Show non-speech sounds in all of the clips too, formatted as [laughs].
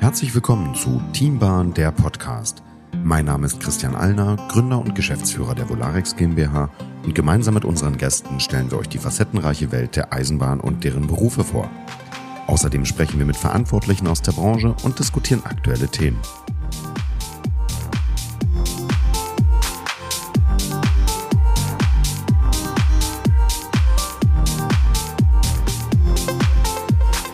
Herzlich willkommen zu Teambahn, der Podcast. Mein Name ist Christian Allner, Gründer und Geschäftsführer der Volarex GmbH und gemeinsam mit unseren Gästen stellen wir euch die facettenreiche Welt der Eisenbahn und deren Berufe vor. Außerdem sprechen wir mit Verantwortlichen aus der Branche und diskutieren aktuelle Themen.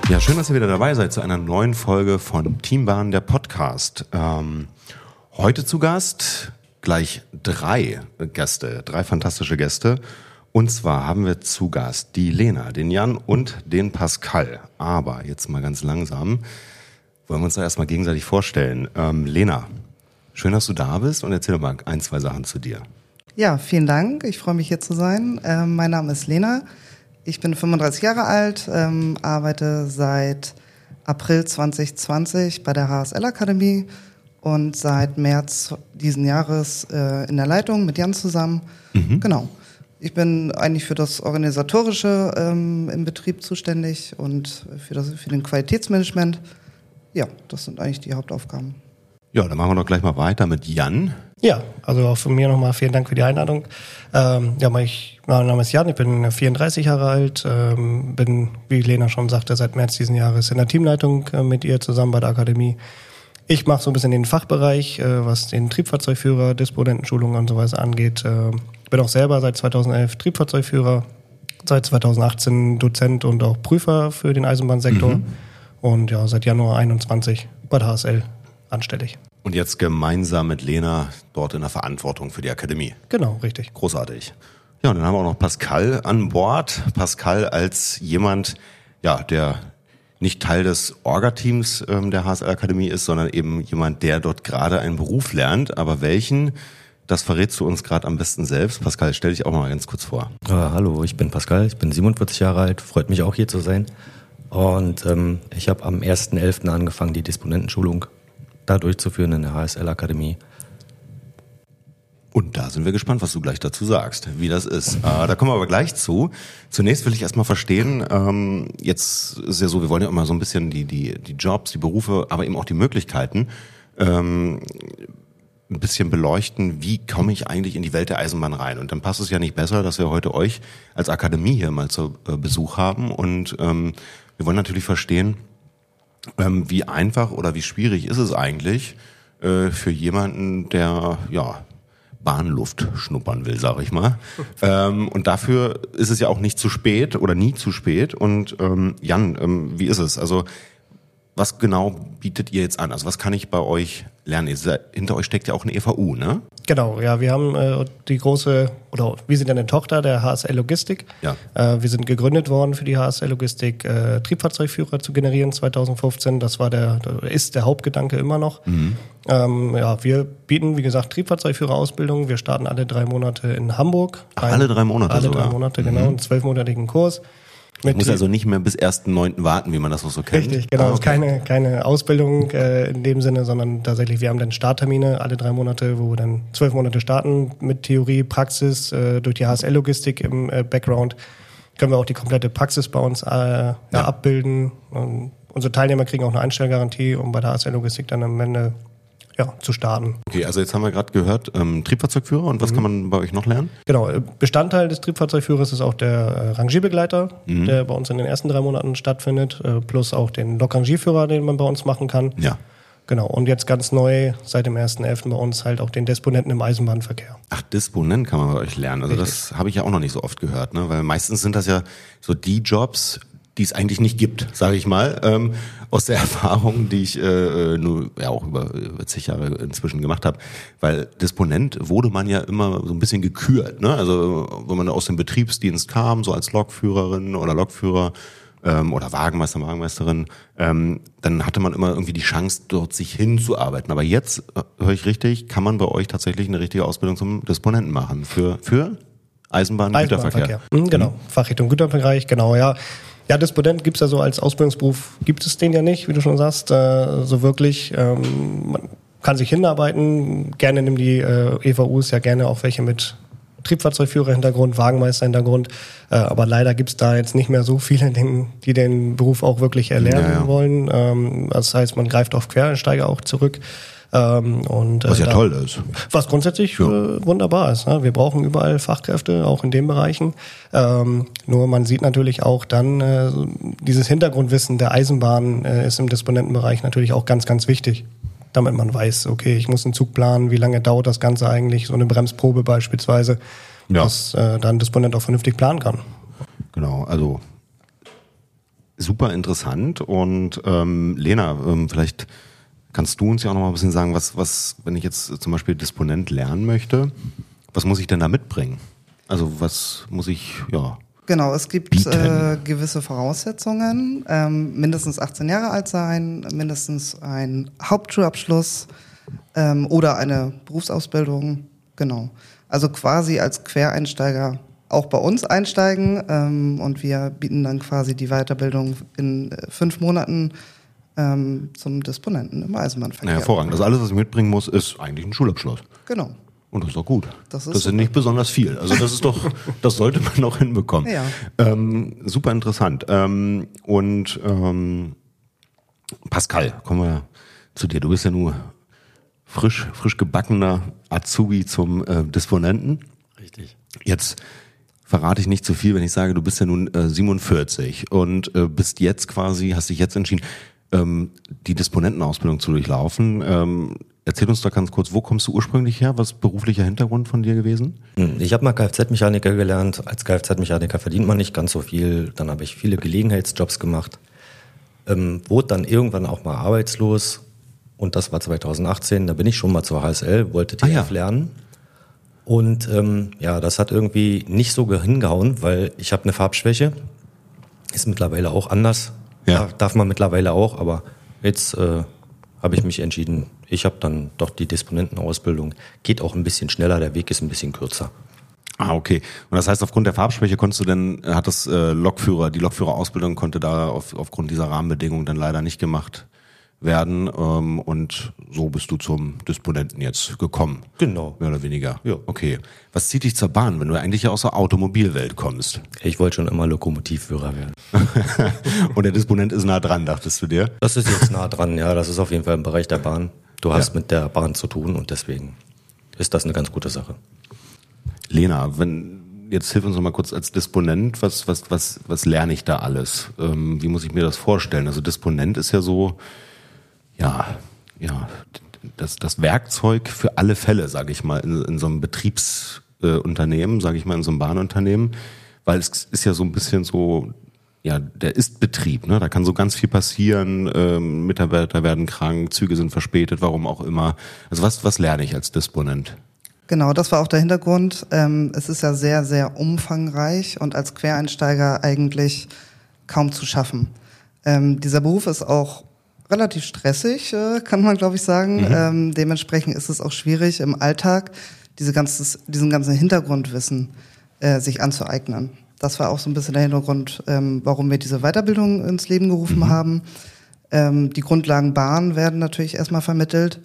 Ja, schön, dass ihr wieder dabei seid zu einer neuen Folge von Teambahn, der Podcast. Ähm, heute zu Gast gleich drei Gäste, drei fantastische Gäste. Und zwar haben wir zu Gast die Lena, den Jan und den Pascal. Aber jetzt mal ganz langsam wollen wir uns da erstmal gegenseitig vorstellen. Ähm, Lena, schön, dass du da bist und erzähl doch mal ein, zwei Sachen zu dir. Ja, vielen Dank. Ich freue mich hier zu sein. Ähm, mein Name ist Lena. Ich bin 35 Jahre alt, ähm, arbeite seit April 2020 bei der HSL Akademie und seit März diesen Jahres äh, in der Leitung mit Jan zusammen. Mhm. Genau. Ich bin eigentlich für das Organisatorische ähm, im Betrieb zuständig und für, das, für den Qualitätsmanagement. Ja, das sind eigentlich die Hauptaufgaben. Ja, dann machen wir doch gleich mal weiter mit Jan. Ja, also auch von mir nochmal vielen Dank für die Einladung. Ähm, ja, ich, mein Name ist Jan, ich bin 34 Jahre alt, ähm, bin, wie Lena schon sagte, seit März diesen Jahres in der Teamleitung äh, mit ihr zusammen bei der Akademie. Ich mache so ein bisschen den Fachbereich, äh, was den Triebfahrzeugführer, Disponentenschulungen und so weiter angeht. Äh, bin auch selber seit 2011 Triebfahrzeugführer, seit 2018 Dozent und auch Prüfer für den Eisenbahnsektor mhm. und ja, seit Januar 21 bei der HSL anstellig. Und jetzt gemeinsam mit Lena dort in der Verantwortung für die Akademie. Genau, richtig. Großartig. Ja, und dann haben wir auch noch Pascal an Bord. Pascal als jemand, ja, der nicht Teil des Orga-Teams ähm, der HSL Akademie ist, sondern eben jemand, der dort gerade einen Beruf lernt. Aber welchen, das verrätst du uns gerade am besten selbst. Pascal, stell dich auch mal ganz kurz vor. Äh, hallo, ich bin Pascal, ich bin 47 Jahre alt, freut mich auch hier zu sein. Und ähm, ich habe am 1.11. angefangen, die Disponentenschulung da durchzuführen in der HSL Akademie. Und da sind wir gespannt, was du gleich dazu sagst, wie das ist. Äh, da kommen wir aber gleich zu. Zunächst will ich erstmal verstehen, ähm, jetzt ist ja so, wir wollen ja immer so ein bisschen die, die, die Jobs, die Berufe, aber eben auch die Möglichkeiten ähm, ein bisschen beleuchten, wie komme ich eigentlich in die Welt der Eisenbahn rein. Und dann passt es ja nicht besser, dass wir heute euch als Akademie hier mal zu äh, Besuch haben. Und ähm, wir wollen natürlich verstehen, ähm, wie einfach oder wie schwierig ist es eigentlich äh, für jemanden, der ja Bahnluft schnuppern will, sage ich mal. [laughs] ähm, und dafür ist es ja auch nicht zu spät oder nie zu spät. Und ähm, Jan, ähm, wie ist es? Also was genau bietet ihr jetzt an? Also was kann ich bei euch lernen? Hinter euch steckt ja auch eine EVU, ne? Genau, ja, wir haben äh, die große, oder wir sind eine Tochter der HSL Logistik. Ja. Äh, wir sind gegründet worden für die HSL Logistik, äh, Triebfahrzeugführer zu generieren 2015. Das war der, ist der Hauptgedanke immer noch. Mhm. Ähm, ja, wir bieten, wie gesagt, Triebfahrzeugführerausbildung. Wir starten alle drei Monate in Hamburg. Ach, alle drei Monate Alle sogar. drei Monate, genau, mhm. einen zwölfmonatigen Kurs. Ich muss also nicht mehr bis 1.9. warten, wie man das auch so kennt. Richtig, genau. Ah, okay. Keine, keine Ausbildung äh, in dem Sinne, sondern tatsächlich, wir haben dann Starttermine alle drei Monate, wo wir dann zwölf Monate starten mit Theorie, Praxis, äh, durch die HSL-Logistik im äh, Background. Können wir auch die komplette Praxis bei uns äh. Ja, abbilden. Und unsere Teilnehmer kriegen auch eine Einstellgarantie, um bei der HSL-Logistik dann am Ende ja, zu starten. Okay, also jetzt haben wir gerade gehört, ähm, Triebfahrzeugführer und was mhm. kann man bei euch noch lernen? Genau, äh, Bestandteil des Triebfahrzeugführers ist auch der äh, Rangierbegleiter, mhm. der bei uns in den ersten drei Monaten stattfindet, äh, plus auch den Lokrangierführer, den man bei uns machen kann. Ja. Genau, und jetzt ganz neu seit dem 1.11. bei uns halt auch den Disponenten im Eisenbahnverkehr. Ach, Disponent kann man bei euch lernen. Also Richtig. das habe ich ja auch noch nicht so oft gehört, ne? Weil meistens sind das ja so die Jobs, die es eigentlich nicht gibt, sage ich mal, ähm, aus der [laughs] Erfahrung, die ich äh, äh, nur ja auch über, über zig Jahre inzwischen gemacht habe. Weil Disponent wurde man ja immer so ein bisschen gekürt. Ne? Also wenn man aus dem Betriebsdienst kam, so als Lokführerin oder Lokführer ähm, oder Wagenmeister, Wagenmeisterin, ähm, dann hatte man immer irgendwie die Chance, dort sich hinzuarbeiten. Aber jetzt, äh, höre ich richtig, kann man bei euch tatsächlich eine richtige Ausbildung zum Disponenten machen. Für, für Eisenbahn, Eisenbahnverkehr. Güterverkehr. Mhm, genau, Fachrichtung Güterbereich, genau, ja. Ja, Disponent gibt's ja so als Ausbildungsberuf, gibt es den ja nicht, wie du schon sagst, äh, so wirklich. Ähm, man kann sich hinarbeiten. Gerne nehmen die äh, EVUs ja gerne auch welche mit Triebfahrzeugführer-Hintergrund, Wagenmeister-Hintergrund. Äh, aber leider gibt's da jetzt nicht mehr so viele, die den Beruf auch wirklich erlernen Ja, ja. wollen. Ähm, das heißt, man greift auf Quereinsteiger auch zurück. Ähm, und, äh, Was ja da- toll ist. was grundsätzlich äh, wunderbar ist. Ne? Wir brauchen überall Fachkräfte, auch in den Bereichen. Ähm, nur man sieht natürlich auch dann, äh, dieses Hintergrundwissen der Eisenbahn ist im Disponentenbereich natürlich auch ganz, ganz wichtig. Damit man weiß, okay, ich muss einen Zug planen, wie lange dauert das Ganze eigentlich, so eine Bremsprobe beispielsweise, Ja. dass äh, dann Disponent auch vernünftig planen kann. Genau, also super interessant. Und ähm, Lena, ähm, vielleicht kannst du uns ja auch noch mal ein bisschen sagen, was, was, wenn ich jetzt zum Beispiel Disponent lernen möchte, was muss ich denn da mitbringen? Also was muss ich, ja, Genau, es gibt äh, gewisse Voraussetzungen. Ähm, mindestens 18 Jahre alt sein, mindestens ein Hauptschulabschluss ähm, oder eine Berufsausbildung. Genau. Also quasi als Quereinsteiger auch bei uns einsteigen ähm, und wir bieten dann quasi die Weiterbildung in äh, fünf Monaten ähm, zum Disponenten im na, Eisenbahnverkehr. hervorragend. Also alles, was ich mitbringen muss, ist eigentlich ein Schulabschluss. Genau. Und das ist doch gut. Das Das ist ist, nicht besonders viel. Also das ist doch, [laughs] das sollte man noch hinbekommen. Ja. Ähm, super interessant. Ähm, und ähm, Pascal, kommen wir zu dir. Du bist ja nur frisch, frisch gebackener Azubi zum äh, Disponenten. Richtig. Jetzt verrate ich nicht zu viel, wenn ich sage, du bist ja nun äh, 47 und äh, bist jetzt quasi, hast dich jetzt entschieden, ähm, die Disponentenausbildung zu durchlaufen. Ähm, erzähl uns doch ganz kurz, wo kommst du ursprünglich her? Was ist beruflicher Hintergrund von dir gewesen? Hm, Ich habe mal Kfz-Mechaniker gelernt. Als Kfz-Mechaniker verdient man nicht ganz so viel. Dann habe ich viele Gelegenheitsjobs gemacht. Ähm, wurde dann irgendwann auch mal arbeitslos. Und das war 2018. Da bin ich schon mal zur HSL, wollte Ah, TF ja. lernen. Und ähm, ja, das hat irgendwie nicht so ge- hingehauen, weil ich habe eine Farbschwäche. Ist mittlerweile auch anders. Ja. Darf, darf man mittlerweile auch, aber jetzt äh, habe ich mich entschieden, ich habe dann doch die Disponentenausbildung. Geht auch ein bisschen schneller, der Weg ist ein bisschen kürzer. Ah, okay. Und das heißt, aufgrund der Farbschwäche konntest du denn, äh, hat das äh, Lokführer, die Lokführerausbildung konnte da auf, aufgrund dieser Rahmenbedingungen dann leider nicht gemacht werden. Ähm, und so bist du zum Disponenten jetzt gekommen. Genau. Mehr oder weniger. Ja. Okay. Was zieht dich zur Bahn, wenn du eigentlich ja aus der Automobilwelt kommst? Ich wollte schon immer Lokomotivführer werden. [laughs] Und der Disponent ist nah dran, dachtest du dir? Das ist jetzt nah dran, ja. Das ist auf jeden Fall im Bereich der Bahn. Du hast mit der Bahn zu tun und deswegen ist das eine ganz gute Sache. Lena, wenn jetzt hilf uns noch mal kurz als Disponent, was was was was lerne ich da alles? Ähm, wie muss ich mir das vorstellen? Also Disponent ist ja so, ja, ja, das das Werkzeug für alle Fälle, sage ich mal, in, in so einem Betriebsunternehmen, äh, sage ich mal, in so einem Bahnunternehmen, weil es ist ja so ein bisschen so ja, der ist Betrieb, ne? Da kann so ganz viel passieren, ähm, Mitarbeiter werden krank, Züge sind verspätet, warum auch immer. Also was, was lerne ich als Disponent? Genau, das war auch der Hintergrund. Ähm, es ist ja sehr, sehr umfangreich und als Quereinsteiger eigentlich kaum zu schaffen. Ähm, dieser Beruf ist auch relativ stressig, äh, kann man glaube ich sagen. Ähm, dementsprechend ist es auch schwierig im Alltag diese ganzes, diesen ganzen Hintergrundwissen äh, sich anzueignen. Das war auch so ein bisschen der Hintergrund, ähm, warum wir diese Weiterbildung ins Leben gerufen haben. Ähm, die Grundlagen Bahn werden natürlich erstmal vermittelt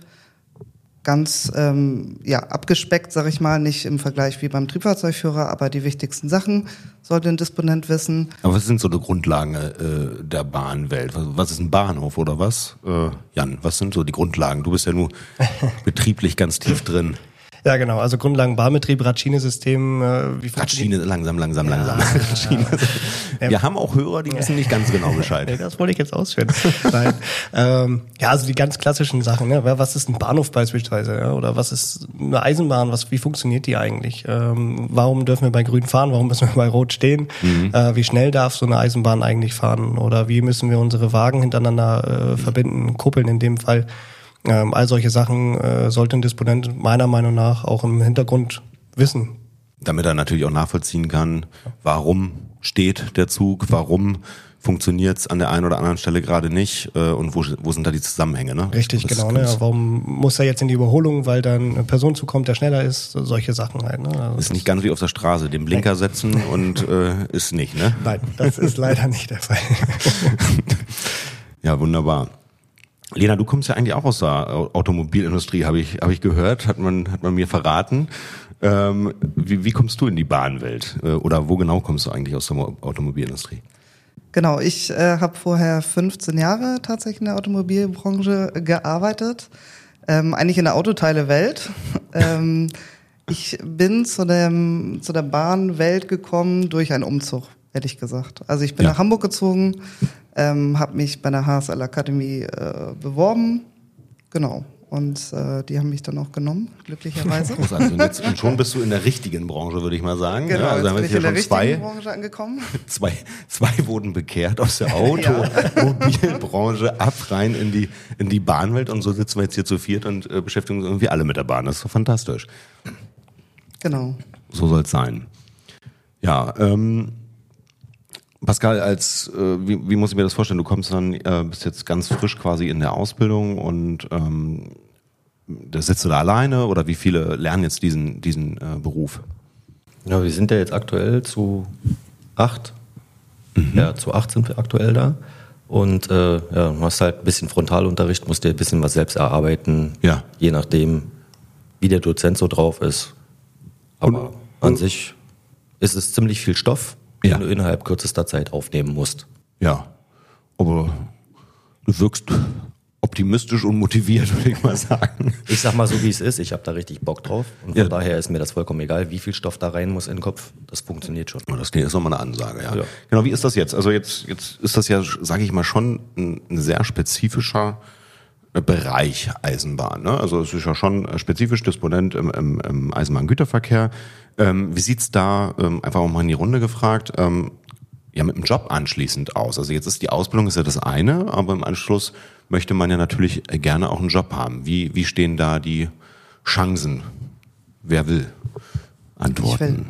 ganz ähm, ja, abgespeckt, sag ich mal, nicht im Vergleich wie beim Triebfahrzeugführer, aber die wichtigsten Sachen sollte ein Disponent wissen. Aber was sind so die Grundlagen äh, der Bahnwelt? Was, was ist ein Bahnhof oder was? Äh, Jan, was sind so die Grundlagen? Du bist ja nur [laughs] betrieblich ganz tief drin. Ja, genau. Also Grundlagen Bahnbetrieb, Radschiene-System. Äh, wie Radschiene, langsam, langsam, langsam. Radschiene. Wir haben auch Hörer, die wissen nicht ganz genau Bescheid. das wollte ich jetzt ausführen. Nein. ähm, ja, also die ganz klassischen Sachen. Ne? Was ist ein Bahnhof beispielsweise? Ja? Oder was ist eine Eisenbahn? Was, wie funktioniert die eigentlich? Ähm, warum dürfen wir bei Grün fahren? Warum müssen wir bei Rot stehen? Äh, wie schnell darf so eine Eisenbahn eigentlich fahren? Oder wie müssen wir unsere Wagen hintereinander äh, verbinden, kuppeln in dem Fall? Ähm, all solche Sachen äh, sollte ein Disponent meiner Meinung nach auch im Hintergrund wissen. Damit er natürlich auch nachvollziehen kann, warum steht der Zug, warum funktioniert es an der einen oder anderen Stelle gerade nicht äh, und wo, wo sind da die Zusammenhänge. Ne? Richtig, Das genau. Ne? Ja, warum muss er jetzt in die Überholung, weil dann eine Person zukommt, der schneller ist? Solche Sachen halt. Ne? Also Ist nicht ganz wie auf der Straße, den Blinker setzen und äh, ist nicht, ne? Nein, das ist leider nicht der Fall. [laughs] Ja, wunderbar. Lena, du kommst ja eigentlich auch aus der Automobilindustrie, habe ich, hab ich gehört, hat man, hat man mir verraten. Ähm, wie, wie kommst du in die Bahnwelt? Äh, oder wo genau kommst du eigentlich aus der Automobilindustrie? Genau, ich äh, habe vorher 15 Jahre tatsächlich in der Automobilbranche gearbeitet, ähm, eigentlich in der Autoteile-Welt. [laughs] ähm, ich bin zu, dem, zu der Bahnwelt gekommen durch einen Umzug, ehrlich gesagt. Also ich bin ja. nach Hamburg gezogen, ähm, habe mich bei der HSL Akademie äh, beworben, genau, und äh, die haben mich dann auch genommen, glücklicherweise. [laughs] Und, jetzt, und schon bist du in der richtigen Branche, würde ich mal sagen. Genau, ja, also ich in der richtigen zwei, Branche angekommen. [laughs] Zwei, zwei wurden bekehrt aus der Automobilbranche [laughs] ab rein in die, in die Bahnwelt und so sitzen wir jetzt hier zu viert und äh, beschäftigen uns irgendwie alle mit der Bahn. Das ist doch fantastisch. Genau. So soll es sein. Ja, ähm, Pascal, als äh, wie, wie muss ich mir das vorstellen? Du kommst dann, äh, bist jetzt ganz frisch quasi in der Ausbildung und ähm, da sitzt du da alleine oder wie viele lernen jetzt diesen, diesen äh, Beruf? Ja, wir sind ja jetzt aktuell zu acht. Mhm. Ja, zu acht sind wir aktuell da. Und äh, ja, du hast halt ein bisschen Frontalunterricht, musst dir ein bisschen was selbst erarbeiten. Ja. Je nachdem, wie der Dozent so drauf ist. Aber und, an und sich ist es ziemlich viel Stoff ja. den du innerhalb kürzester Zeit aufnehmen musst. Ja, aber du wirkst optimistisch und motiviert, [laughs] würde ich mal sagen. Ich sag mal so, wie es ist. Ich habe da richtig Bock drauf. Und von ja. daher ist mir das vollkommen egal, wie viel Stoff da rein muss in den Kopf. Das funktioniert schon. Das ist nochmal eine Ansage, ja. ja. Genau, wie ist das jetzt? Also jetzt, jetzt ist das ja, sage ich mal, schon ein, ein sehr spezifischer Bereich Eisenbahn. Ne? Also es ist ja schon spezifisch Disponent im, im, im Eisenbahngüterverkehr. Ähm, wie sieht's da, ähm, einfach auch mal in die Runde gefragt, ähm, ja mit dem Job anschließend aus? Also jetzt ist die Ausbildung ist ja das eine, aber im Anschluss möchte man ja natürlich gerne auch einen Job haben. Wie, wie stehen da die Chancen? Wer will? Antworten.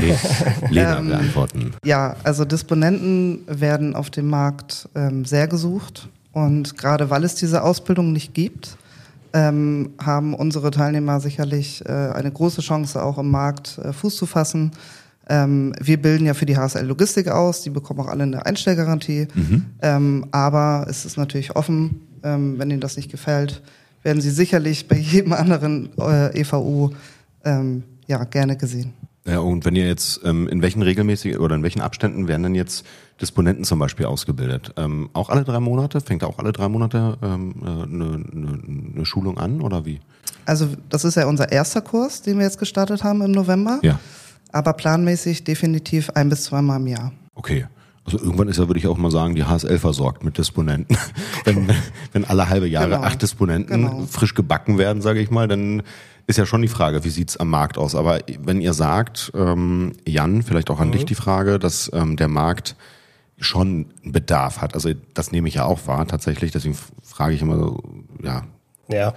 nee, [laughs] Lena [laughs] will ähm, antworten. Ja, also Disponenten werden auf dem Markt ähm, sehr gesucht. Und gerade weil es diese Ausbildung nicht gibt, ähm, haben unsere Teilnehmer sicherlich äh, eine große Chance, auch im Markt äh, Fuß zu fassen. Ähm, wir bilden ja für die HSL Logistik aus, die bekommen auch alle eine Einstellgarantie. Mhm. Ähm, aber es ist natürlich offen, ähm, wenn Ihnen das nicht gefällt, werden Sie sicherlich bei [laughs] jedem anderen äh, EVU ähm, ja, gerne gesehen. Ja, und wenn ihr jetzt, ähm, in welchen regelmäßigen oder in welchen Abständen werden denn jetzt Disponenten zum Beispiel ausgebildet? Ähm, auch alle drei Monate? Fängt auch alle drei Monate ähm, eine, eine, eine Schulung an oder wie? Also das ist ja unser erster Kurs, den wir jetzt gestartet haben im November. Ja. Aber planmäßig definitiv ein bis zweimal im Jahr. Okay. Also irgendwann ist ja, würde ich auch mal sagen, die HSL versorgt mit Disponenten. [laughs] wenn, wenn alle halbe Jahre genau. acht Disponenten genau. frisch gebacken werden, sage ich mal, dann ist ja schon die Frage, wie sieht's am Markt aus? Aber wenn ihr sagt, ähm, Jan, vielleicht auch an mhm. dich die Frage, dass ähm, der Markt schon Bedarf hat. Also das nehme ich ja auch wahr tatsächlich. Deswegen frage ich immer so, ja. Ja,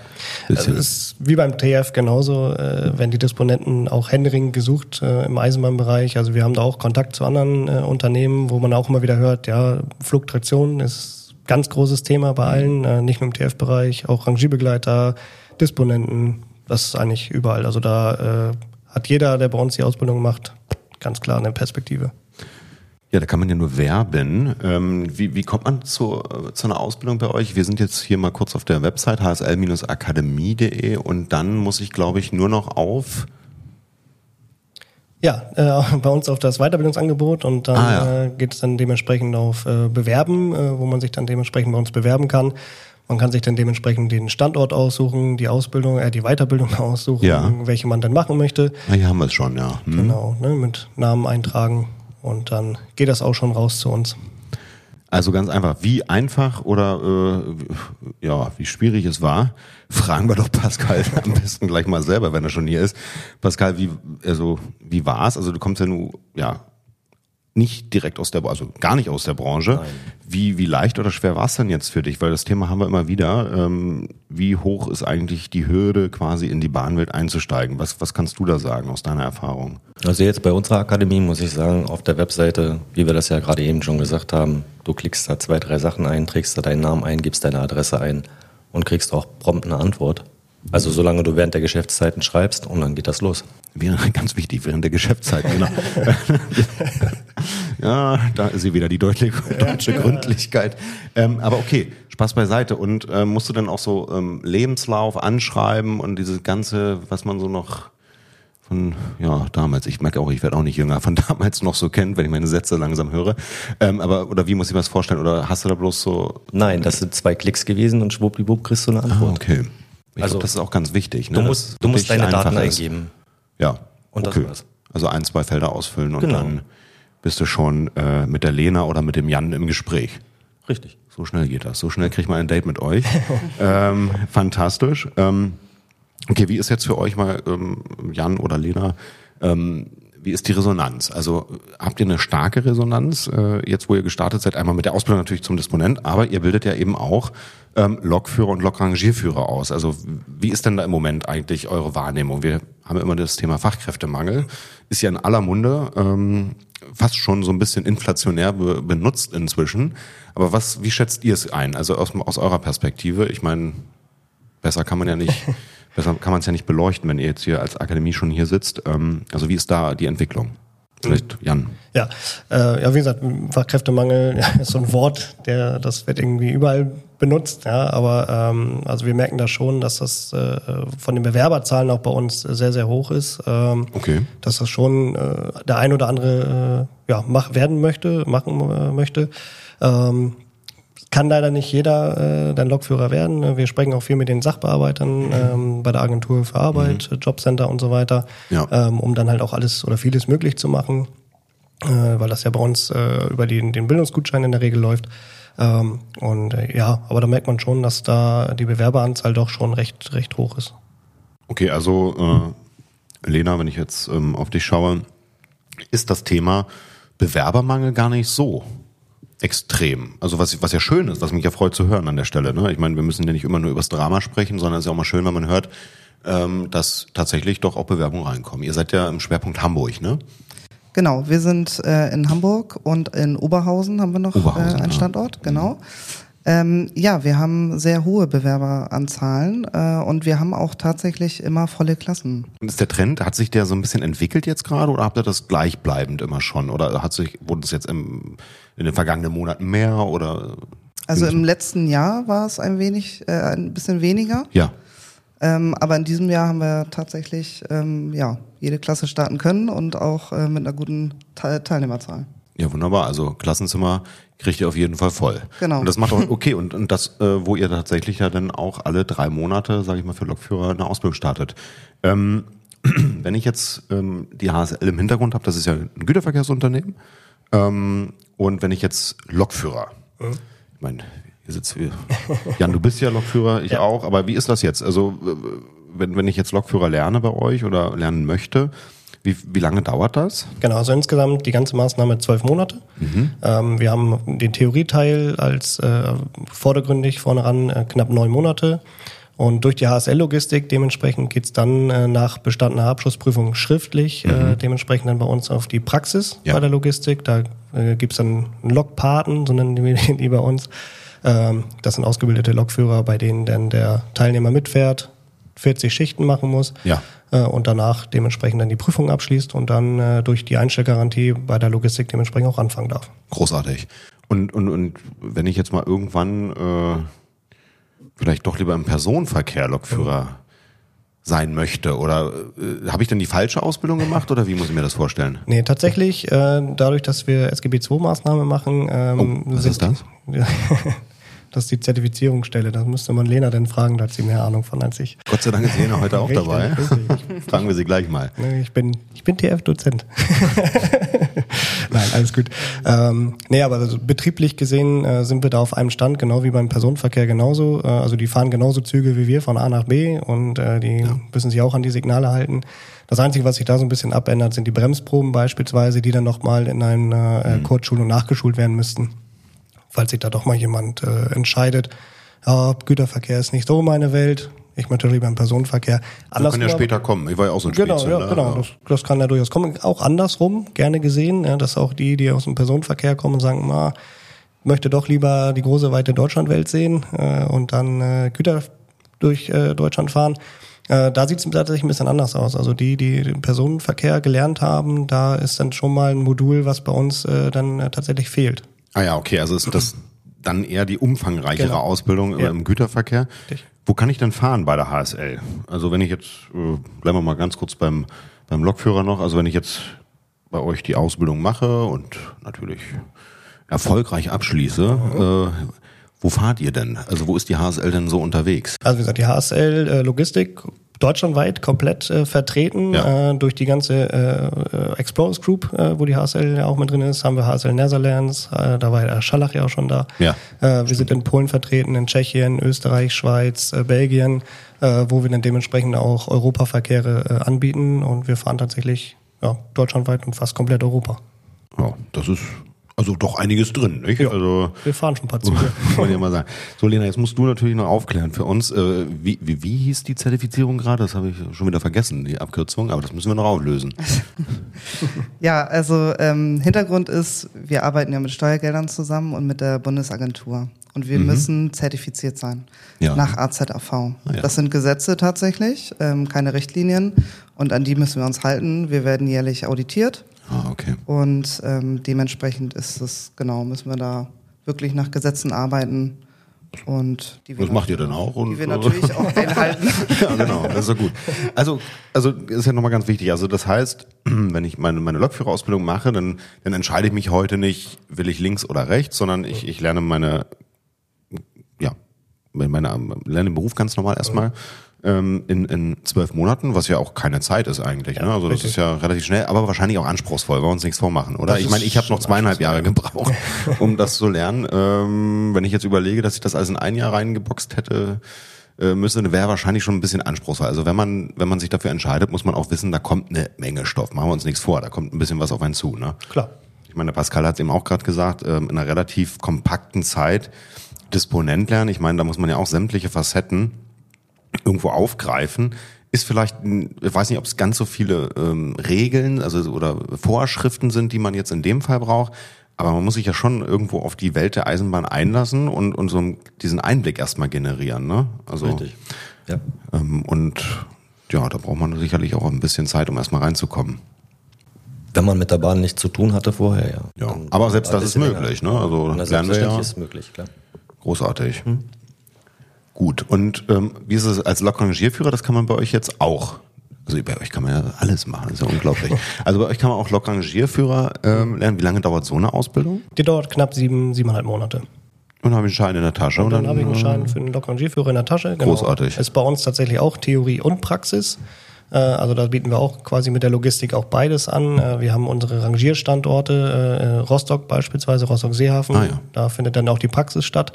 also es ist wie beim TF genauso, äh, werden die Disponenten auch händeringend gesucht äh, im Eisenbahnbereich. Also wir haben da auch Kontakt zu anderen äh, Unternehmen, wo man auch immer wieder hört, ja, Flugtraktion ist ganz großes Thema bei allen, äh, nicht nur im TF-Bereich, auch Rangierbegleiter, Disponenten, das ist eigentlich überall. Also da äh, hat jeder, der bei uns die Ausbildung macht, ganz klar eine Perspektive. Ja, da kann man ja nur werben. Ähm, wie, wie kommt man zu, zu einer Ausbildung bei euch? Wir sind jetzt hier mal kurz auf der Website hsl-akademie.de und dann muss ich, glaube ich, nur noch auf ja, äh, [laughs] bei uns auf das Weiterbildungsangebot und dann ah, ja. äh, geht es dann dementsprechend auf äh, Bewerben, äh, wo man sich dann dementsprechend bei uns bewerben kann. Man kann sich dann dementsprechend den Standort aussuchen, die Ausbildung, äh, die Weiterbildung [laughs] aussuchen, ja. welche man dann machen möchte. Na, hier haben wir es schon, ja. Hm. Genau, ne, mit Namen eintragen und dann geht das auch schon raus zu uns. Also ganz einfach, wie einfach oder äh, ja, wie schwierig es war, fragen wir doch Pascal [laughs] am besten gleich mal selber, wenn er schon hier ist. Pascal, wie also wie war's? Also du kommst ja nur ja nicht direkt aus der, also gar nicht aus der Branche. Nein. Wie, wie leicht oder schwer war es denn jetzt für dich? Weil das Thema haben wir immer wieder. Ähm, wie hoch ist eigentlich die Hürde, quasi in die Bahnwelt einzusteigen? Was, was kannst du da sagen aus deiner Erfahrung? Also jetzt bei unserer Akademie muss ich sagen, auf der Webseite, wie wir das ja gerade eben schon gesagt haben, du klickst da zwei, drei Sachen ein, trägst da deinen Namen ein, gibst deine Adresse ein und kriegst auch prompt eine Antwort. Also solange du während der Geschäftszeiten schreibst und dann geht das los. [laughs] Ganz wichtig, während der Geschäftszeiten, genau. [laughs] Ja, da ist sie wieder, die deutliche, deutsche Gründlichkeit. Ähm, aber okay, Spaß beiseite. Und ähm, musst du dann auch so ähm, Lebenslauf anschreiben und dieses Ganze, was man so noch von, ja, damals, ich merke auch, ich werde auch nicht jünger, von [laughs] damals noch so kennt, wenn ich meine Sätze langsam höre. Ähm, aber, oder wie muss ich mir das vorstellen? Oder hast du da bloß so... Nein, das sind zwei Klicks gewesen und schwuppdiwupp kriegst du eine Antwort. Ah, okay. Ich Also, glaub, das ist auch ganz wichtig. Ne? Du musst, du musst deine Daten ist. eingeben. Ja. Und das okay. war's. Also ein, zwei Felder ausfüllen und Genau. dann bist du schon äh, mit der Lena oder mit dem Jan im Gespräch. Richtig. So schnell geht das. So schnell kriegt man ein Date mit euch. [laughs] ähm, fantastisch. Ähm, okay, wie ist jetzt für euch mal, ähm, Jan oder Lena, ähm, wie ist die Resonanz? Also habt ihr eine starke Resonanz, äh, jetzt wo ihr gestartet seid, einmal mit der Ausbildung natürlich zum Disponent, aber ihr bildet ja eben auch ähm, Lokführer und Lokrangierführer aus. Also wie ist denn da im Moment eigentlich eure Wahrnehmung? Wir haben immer das Thema Fachkräftemangel, ist ja in aller Munde, ähm, fast schon so ein bisschen inflationär be benutzt inzwischen. Aber was, wie schätzt ihr es ein? Also aus, aus eurer Perspektive, ich meine, besser kann man ja nicht, [laughs] besser kann man es ja nicht beleuchten, wenn ihr jetzt hier als Akademie schon hier sitzt. Ähm, also wie ist da die Entwicklung? Vielleicht Jan. Ja, äh, ja, wie gesagt, Fachkräftemangel [laughs] ja, ist so ein Wort, der das wird irgendwie überall benutzt, ja, aber ähm, also wir merken da schon, dass das äh, von den Bewerberzahlen auch bei uns sehr, sehr hoch ist. Ähm, Okay. Dass das schon äh, der ein oder andere äh, ja, mach, werden möchte, machen äh, möchte. Ähm, kann leider nicht jeder äh, dein Lokführer werden. Wir sprechen auch viel mit den Sachbearbeitern ähm, bei der Agentur für Arbeit, äh, Jobcenter und so weiter, Ja. ähm, um dann halt auch alles oder vieles möglich zu machen, äh, weil das ja bei uns äh, über den, den Bildungsgutschein in der Regel läuft. Ähm, und äh, ja, aber da merkt man schon, dass da die Bewerberanzahl doch schon recht, recht hoch ist. Okay, also äh, Lena, wenn ich jetzt ähm, auf dich schaue, ist das Thema Bewerbermangel gar nicht so extrem. Also was, was ja schön ist, was mich ja freut zu hören an der Stelle. Ne? Ich meine, wir müssen ja nicht immer nur über das Drama sprechen, sondern es ist ja auch mal schön, wenn man hört, ähm, dass tatsächlich doch auch Bewerbungen reinkommen. Ihr seid ja im Schwerpunkt Hamburg, ne? Genau, wir sind äh, in Hamburg und in Oberhausen haben wir noch Oberhausen, äh, ja. Mhm. einen Standort, genau. Ähm, ja, wir haben sehr hohe Bewerberanzahlen äh, und wir haben auch tatsächlich immer volle Klassen. Und ist der Trend, hat sich der so ein bisschen entwickelt jetzt gerade oder habt ihr das gleichbleibend immer schon? Oder hat sich, wurde es jetzt im, in den vergangenen Monaten mehr oder? Also im letzten Jahr war es ein wenig, äh, ein bisschen weniger, Ja. ähm, aber in diesem Jahr haben wir tatsächlich ähm, ja jede Klasse starten können und auch äh, mit einer guten Te Teilnehmerzahl. Ja, wunderbar. Also Klassenzimmer kriegt ihr auf jeden Fall voll. Genau. Und das macht auch okay. Und, und das, äh, wo ihr tatsächlich ja dann auch alle drei Monate, sage ich mal, für Lokführer eine Ausbildung startet. Ähm, [clears throat] wenn ich jetzt ähm, die HSL im Hintergrund habe, das ist ja ein Güterverkehrsunternehmen. Ähm, und wenn ich jetzt Lokführer, ich meine, hier sitzt wir. Jan, du bist ja Lokführer, ich auch. Aber wie ist das jetzt? Also wenn, wenn ich jetzt Lokführer lerne bei euch oder lernen möchte, wie, wie lange dauert das? Genau, also insgesamt die ganze Maßnahme zwölf Monate. Ähm, wir haben den Theorieteil als äh, vordergründig vorne ran äh, knapp neun Monate. Und durch die HSL-Logistik dementsprechend geht's dann äh, nach bestandener Abschlussprüfung schriftlich äh, dementsprechend dann bei uns auf die Praxis Ja. bei der Logistik. Da äh, gibt's dann einen Lokpaten, so nennen den die bei uns. Ähm, das sind ausgebildete Lokführer, bei denen dann der Teilnehmer mitfährt, 40 Schichten machen muss Ja. Äh, und danach dementsprechend dann die Prüfung abschließt und dann äh, durch die Einstellgarantie bei der Logistik dementsprechend auch anfangen darf. Großartig. Und, und, und wenn ich jetzt mal irgendwann äh, vielleicht doch lieber im Personenverkehr Lokführer sein möchte, oder äh, habe ich denn die falsche Ausbildung gemacht oder wie muss ich mir das vorstellen? Nee, tatsächlich, äh, dadurch, dass wir SGB II-Maßnahme machen, ähm, Oh, was ist das? [laughs] Ja, das ist die Zertifizierungsstelle. Da müsste man Lena dann fragen, da hat sie mehr Ahnung von als ich. Gott sei Dank ist Lena heute auch Richtig, dabei. richtig. Fragen wir sie gleich mal. Ich bin, ich bin TF-Dozent. [laughs] Nein, alles gut. Ähm, nee, aber also betrieblich gesehen äh, sind wir da auf einem Stand, genau wie beim Personenverkehr genauso. Äh, also die fahren genauso Züge wie wir von A nach B und äh, die müssen sich auch an die Signale halten. Das Einzige, was sich da so ein bisschen abändert, sind die Bremsproben beispielsweise, die dann nochmal in einer äh, Kurzschulung nachgeschult werden müssten. Falls sich da doch mal jemand äh, entscheidet, ja, Güterverkehr ist nicht so meine Welt, ich möchte lieber im Personenverkehr. Das kann ja später kommen. Ich war ja auch so ein Genau, ja, ne? genau. Das, das kann ja durchaus kommen. Auch andersrum, gerne gesehen, ja, dass auch die, die aus dem Personenverkehr kommen und sagen, na, möchte doch lieber die große weite Deutschlandwelt sehen äh, und dann äh, Güter durch äh, Deutschland fahren. Äh, da sieht es tatsächlich ein bisschen anders aus. Also die, die den Personenverkehr gelernt haben, da ist dann schon mal ein Modul, was bei uns äh, dann äh, tatsächlich fehlt. Ah ja, okay, also ist das dann eher die umfangreichere Genau. Ausbildung Ja. im Güterverkehr. Richtig. Wo kann ich denn fahren bei der HSL? Also wenn ich jetzt, äh, bleiben wir mal ganz kurz beim, beim Lokführer noch, also wenn ich jetzt bei euch die Ausbildung mache und natürlich erfolgreich abschließe, äh, wo fahrt ihr denn? Also wo ist die HSL denn so unterwegs? Also wie gesagt, die HSL äh, Logistik deutschlandweit komplett äh, vertreten Ja. äh, durch die ganze äh, äh, Explorers Group, äh, wo die HSL ja auch mit drin ist, haben wir HSL Netherlands, äh, da war der Schallach ja auch schon da. Ja. Wir sind in Polen vertreten, in Tschechien, Österreich, Schweiz, Belgien, wo wir dann dementsprechend auch Europaverkehre anbieten und wir fahren tatsächlich ja, deutschlandweit und fast komplett Europa. Ja, das ist also doch einiges drin, nicht? Ja. Also Wir fahren schon ein paar Züge. [laughs] Wollte ich mal sagen. So, Lena, jetzt musst du natürlich noch aufklären für uns. Äh, wie, wie, wie hieß die Zertifizierung gerade? Das habe ich schon wieder vergessen, die Abkürzung, aber das müssen wir noch auflösen. [laughs] Ja, also ähm, Hintergrund ist, wir arbeiten ja mit Steuergeldern zusammen und mit der Bundesagentur. Und wir müssen zertifiziert sein Mhm. Ja. Ah, nach AZAV. ja. Das sind Gesetze tatsächlich, ähm, keine Richtlinien. Und an die müssen wir uns halten. Wir werden jährlich auditiert. Ah, okay. Und ähm, dementsprechend ist es, genau, müssen wir da wirklich nach Gesetzen arbeiten. Und die wir Das macht ihr dann auch? Und, Die wir natürlich auch [laughs] einhalten. ja, genau, das ist ja gut. Also, also ist ja nochmal ganz wichtig. Also das heißt, [clears throat] wenn ich meine, meine Lokführerausbildung mache, dann, dann entscheide ich mich heute nicht, will ich links oder rechts, sondern ich, ich lerne meine, ja, meine, lerne den Beruf ganz normal erstmal ähm, in, in zwölf Monaten, was ja auch keine Zeit ist eigentlich. ne? Also das richtig. ist ja relativ schnell, aber wahrscheinlich auch anspruchsvoll, wollen wir uns nichts vormachen, oder? Das Ich meine, ich habe noch zweieinhalb Jahre gebraucht, [laughs] um das zu lernen. Ähm, wenn ich jetzt überlege, dass ich das alles in ein Jahr reingeboxt hätte, äh, müsste, wäre wahrscheinlich schon ein bisschen anspruchsvoll. Also wenn man, wenn man sich dafür entscheidet, muss man auch wissen, da kommt eine Menge Stoff. Machen wir uns nichts vor, da kommt ein bisschen was auf einen zu. Ne? Klar. Ich meine, der Pascal hat es eben auch gerade gesagt, ähm, in einer relativ kompakten Zeit Disponent lernen. Ich meine, da muss man ja auch sämtliche Facetten irgendwo aufgreifen. Ist vielleicht, ich weiß nicht, ob es ganz so viele ähm, Regeln, also oder Vorschriften sind, die man jetzt in dem Fall braucht. Aber man muss sich ja schon irgendwo auf die Welt der Eisenbahn einlassen und, und so diesen Einblick erstmal generieren. Ne? Also, Richtig. Ja. Ähm, und ja, da braucht man sicherlich auch ein bisschen Zeit, um erstmal reinzukommen. Wenn man mit der Bahn nichts zu tun hatte vorher, ja. Ja, Dann aber selbst das ist möglich, länger. ne? Also lernen wir ja. ist möglich, klar. Großartig. Gut. Und ähm, wie ist es als Lokrangierführer? Das kann man bei euch jetzt auch. Also bei euch kann man ja alles machen, das ist ja unglaublich. Also bei euch kann man auch Lokrangierführer ähm, lernen. Wie lange dauert so eine Ausbildung? Die dauert knapp sieben, siebeneinhalb Monate. Und dann habe ich einen Schein in der Tasche. Und dann habe ich einen Schein für den Lokrangierführer in der Tasche. Genau. Großartig. Ist bei uns tatsächlich auch Theorie und Praxis. Äh, Also da bieten wir auch quasi mit der Logistik auch beides an. Äh, Wir haben unsere Rangierstandorte, äh, Rostock beispielsweise, Rostock-Seehafen. Ah, ja. Da findet dann auch die Praxis statt.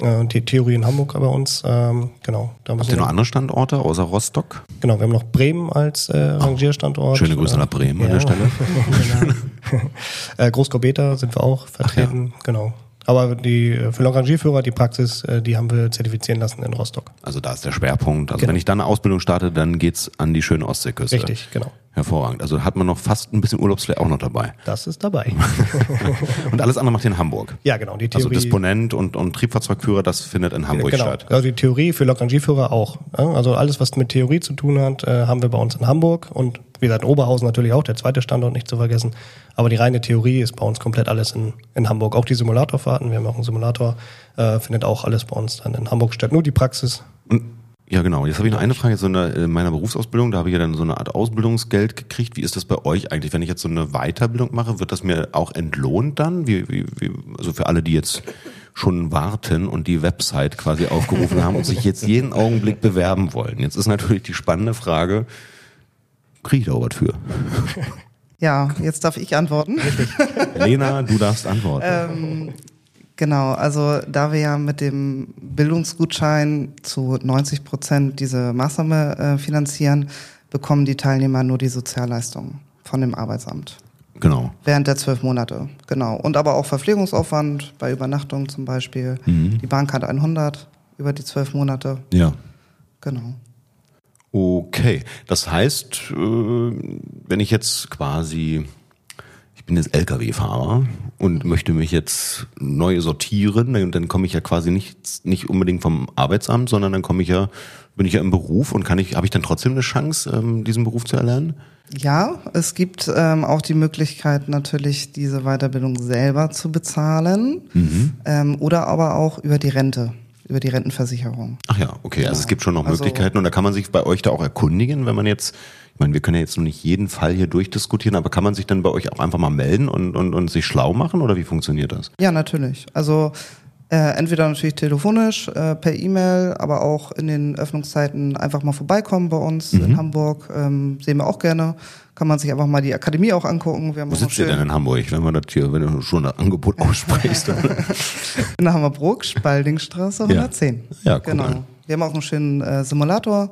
Äh, die Theorie in Hamburg bei uns. Ähm, Genau. Da Habt ihr noch andere Standorte außer Rostock? Genau, wir haben noch Bremen als äh, Rangierstandort. Schöne Grüße Äh, nach Bremen an ja. der Stelle. [laughs] äh, Großkorbeta sind wir auch vertreten, genau. Aber die äh, für Rangierführer, die Praxis, äh, die haben wir zertifizieren lassen in Rostock. Also da ist der Schwerpunkt. Also Genau. wenn ich dann eine Ausbildung starte, dann geht's an die schöne Ostseeküste. Richtig, genau. Hervorragend. Also hat man noch fast ein bisschen Urlaubsflair auch noch dabei. Das ist dabei. [laughs] Und alles andere macht ihr in Hamburg. ja, genau. Die Also Theorie. Disponent und, und Triebfahrzeugführer, das findet in Hamburg genau. statt. Also die Theorie für Lokrangierführer auch. Also alles, was mit Theorie zu tun hat, äh, haben wir bei uns in Hamburg und wie gesagt Oberhausen natürlich auch, der zweite Standort nicht zu vergessen. Aber die reine Theorie ist bei uns komplett alles in, in Hamburg. Auch die Simulatorfahrten, wir haben auch einen Simulator, äh, findet auch alles bei uns dann in Hamburg statt. Nur die Praxis. Und, ja, genau. Jetzt habe ich noch eine Frage. So in, in meiner Berufsausbildung, da habe ich ja dann so eine Art Ausbildungsgeld gekriegt. Wie ist das bei euch eigentlich? Wenn ich jetzt so eine Weiterbildung mache, wird das mir auch entlohnt dann? Wie, wie, wie, also für alle, die jetzt schon warten und die Website quasi aufgerufen haben und sich jetzt jeden Augenblick bewerben wollen. Jetzt ist natürlich die spannende Frage, kriege ich da was für? Ja, jetzt darf ich antworten. Lena, du darfst antworten. Genau, also da wir ja mit dem Bildungsgutschein zu 90 Prozent diese Maßnahme äh, finanzieren, bekommen die Teilnehmer nur die Sozialleistungen von dem Arbeitsamt. genau. Während der zwölf Monate, genau. Und aber auch Verpflegungsaufwand bei Übernachtung zum Beispiel. Die Bahnkarte 100 über die zwölf Monate, Ja. genau. Okay, das heißt, äh, wenn ich jetzt quasi, ich bin jetzt Lkw-Fahrer und möchte mich jetzt neu sortieren, dann, dann komme ich ja quasi nicht, nicht unbedingt vom Arbeitsamt, sondern dann komme ich ja, bin ich ja im Beruf und kann ich, habe ich dann trotzdem eine Chance, ähm, diesen Beruf zu erlernen? Ja, es gibt ähm, auch die Möglichkeit, natürlich diese Weiterbildung selber zu bezahlen Mhm. ähm, oder aber auch über die Rente, über die Rentenversicherung. Ach ja, okay, also Genau. es gibt schon noch Also- Möglichkeiten und da kann man sich bei euch da auch erkundigen, wenn man jetzt, ich meine, wir können ja jetzt noch nicht jeden Fall hier durchdiskutieren, aber kann man sich dann bei euch auch einfach mal melden und, und, und sich schlau machen oder wie funktioniert das? Ja, natürlich. Also äh, entweder natürlich telefonisch, äh, per E-Mail, aber auch in den Öffnungszeiten einfach mal vorbeikommen bei uns Mhm. in Hamburg. Ähm, sehen wir auch gerne. Kann man sich einfach mal die Akademie auch angucken. Wir Wo sitzt ihr denn in Hamburg, wenn man das hier, wenn du schon das Angebot [laughs] aussprichst? in Hammerbrook, Spaldingstraße 110. Ja, guck genau. an. Wir haben auch einen schönen äh, Simulator.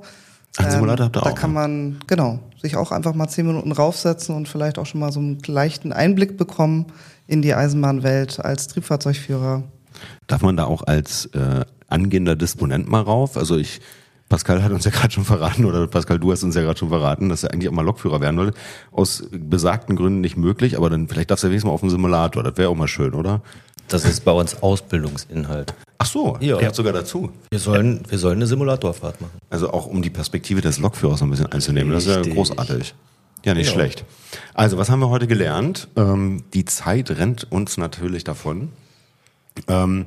Einen Simulator habt ihr da auch, kann ne? man, genau, sich auch einfach mal zehn Minuten raufsetzen und vielleicht auch schon mal so einen leichten Einblick bekommen in die Eisenbahnwelt als Triebfahrzeugführer. Darf man da auch als äh, angehender Disponent mal rauf? Also ich, Pascal hat uns ja gerade schon verraten, oder Pascal, du hast uns ja gerade schon verraten, dass er eigentlich auch mal Lokführer werden wollte. Aus besagten Gründen nicht möglich, aber dann vielleicht darfst du ja wenigstens mal auf dem Simulator. Das wäre auch mal schön, oder? Das ist bei uns Ausbildungsinhalt. Ach so, Ja. gehört sogar dazu. Wir sollen, wir sollen eine Simulatorfahrt machen. Also auch um die Perspektive des Lokführers ein bisschen einzunehmen. Das ist ja Richtig. großartig. Ja, nicht Ja. schlecht. Also, was haben wir heute gelernt? Ähm, die Zeit rennt uns natürlich davon. Ähm,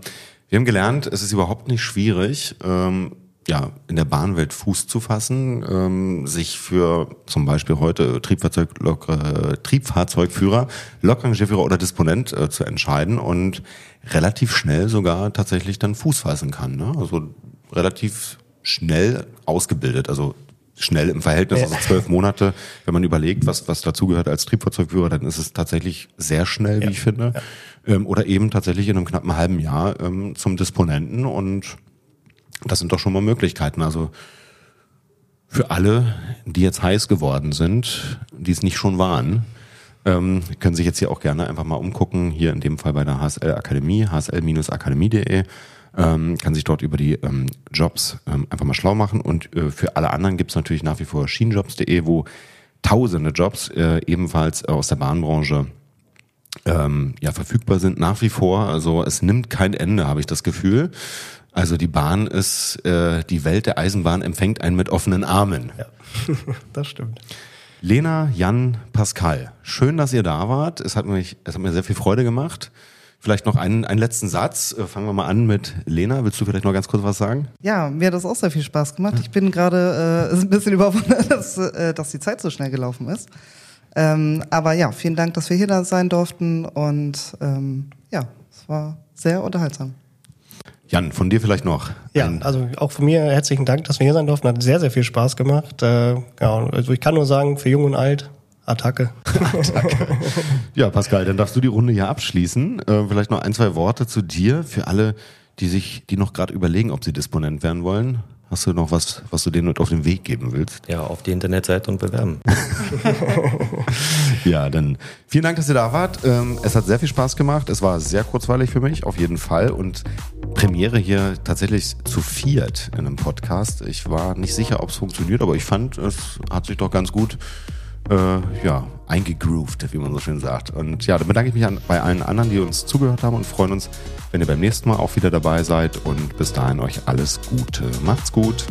wir haben gelernt, es ist überhaupt nicht schwierig, ähm, ja, in der Bahnwelt Fuß zu fassen, ähm, sich für zum Beispiel heute Triebfahrzeug, Lok, äh, Triebfahrzeugführer, Lokrangierführer oder Disponent äh, zu entscheiden und relativ schnell sogar tatsächlich dann Fuß fassen kann. Ne? Also relativ schnell ausgebildet, also schnell im Verhältnis, also zwölf Monate, wenn man überlegt, was, was dazugehört als Triebfahrzeugführer, dann ist es tatsächlich sehr schnell, wie ich finde. Ähm, oder eben tatsächlich in einem knappen halben Jahr ähm, zum Disponenten und das sind doch schon mal Möglichkeiten. Also für alle, die jetzt heiß geworden sind, die es nicht schon waren, ähm, können sich jetzt hier auch gerne einfach mal umgucken, hier in dem Fall bei der HSL Akademie, hsl-akademie.de, ähm, kann sich dort über die ähm, Jobs ähm, einfach mal schlau machen und äh, für alle anderen gibt's natürlich nach wie vor schienenjobs.de, wo tausende Jobs äh, ebenfalls aus der Bahnbranche ähm, ja verfügbar sind nach wie vor. Also es nimmt kein Ende, habe ich das Gefühl. Also die Bahn ist, äh, die Welt der Eisenbahn empfängt einen mit offenen Armen. Ja, [laughs] das stimmt. Lena, Jan, Pascal, schön, dass ihr da wart. Es hat, mich, es hat mir sehr viel Freude gemacht. Vielleicht noch einen, einen letzten Satz. Äh, Fangen wir mal an mit Lena. Willst du vielleicht noch ganz kurz was sagen? Ja, mir hat das auch sehr viel Spaß gemacht. Ich bin gerade äh, [laughs] ein bisschen überwundert, dass, äh, dass die Zeit so schnell gelaufen ist. Ähm, aber ja, vielen Dank, dass wir hier da sein durften und ähm, ja, es war sehr unterhaltsam. Jan, von dir vielleicht noch. Ja, also auch von mir herzlichen Dank, dass wir hier sein durften. Hat sehr, sehr viel Spaß gemacht. Äh, ja, also ich kann nur sagen, für Jung und Alt, [laughs] Attacke. Ja, Pascal, dann darfst du die Runde hier abschließen. Äh, vielleicht noch ein, zwei Worte zu dir für alle, die sich, die noch gerade überlegen, ob sie Disponent werden wollen. Hast du noch was, was du denen mit auf den Weg geben willst? Ja, auf die Internetseite und bewerben. [laughs] Ja, dann vielen Dank, dass ihr da wart. Ähm, es hat sehr viel Spaß gemacht. Es war sehr kurzweilig für mich, auf jeden Fall. Und Premiere hier tatsächlich zu viert in einem Podcast. Ich war nicht sicher, ob es funktioniert, aber ich fand, es hat sich doch ganz gut äh, ja, eingegroovt, wie man so schön sagt. Und ja, dann bedanke ich mich an, bei allen anderen, die uns zugehört haben und freuen uns, wenn ihr beim nächsten Mal auch wieder dabei seid. Und bis dahin euch alles Gute. Macht's gut.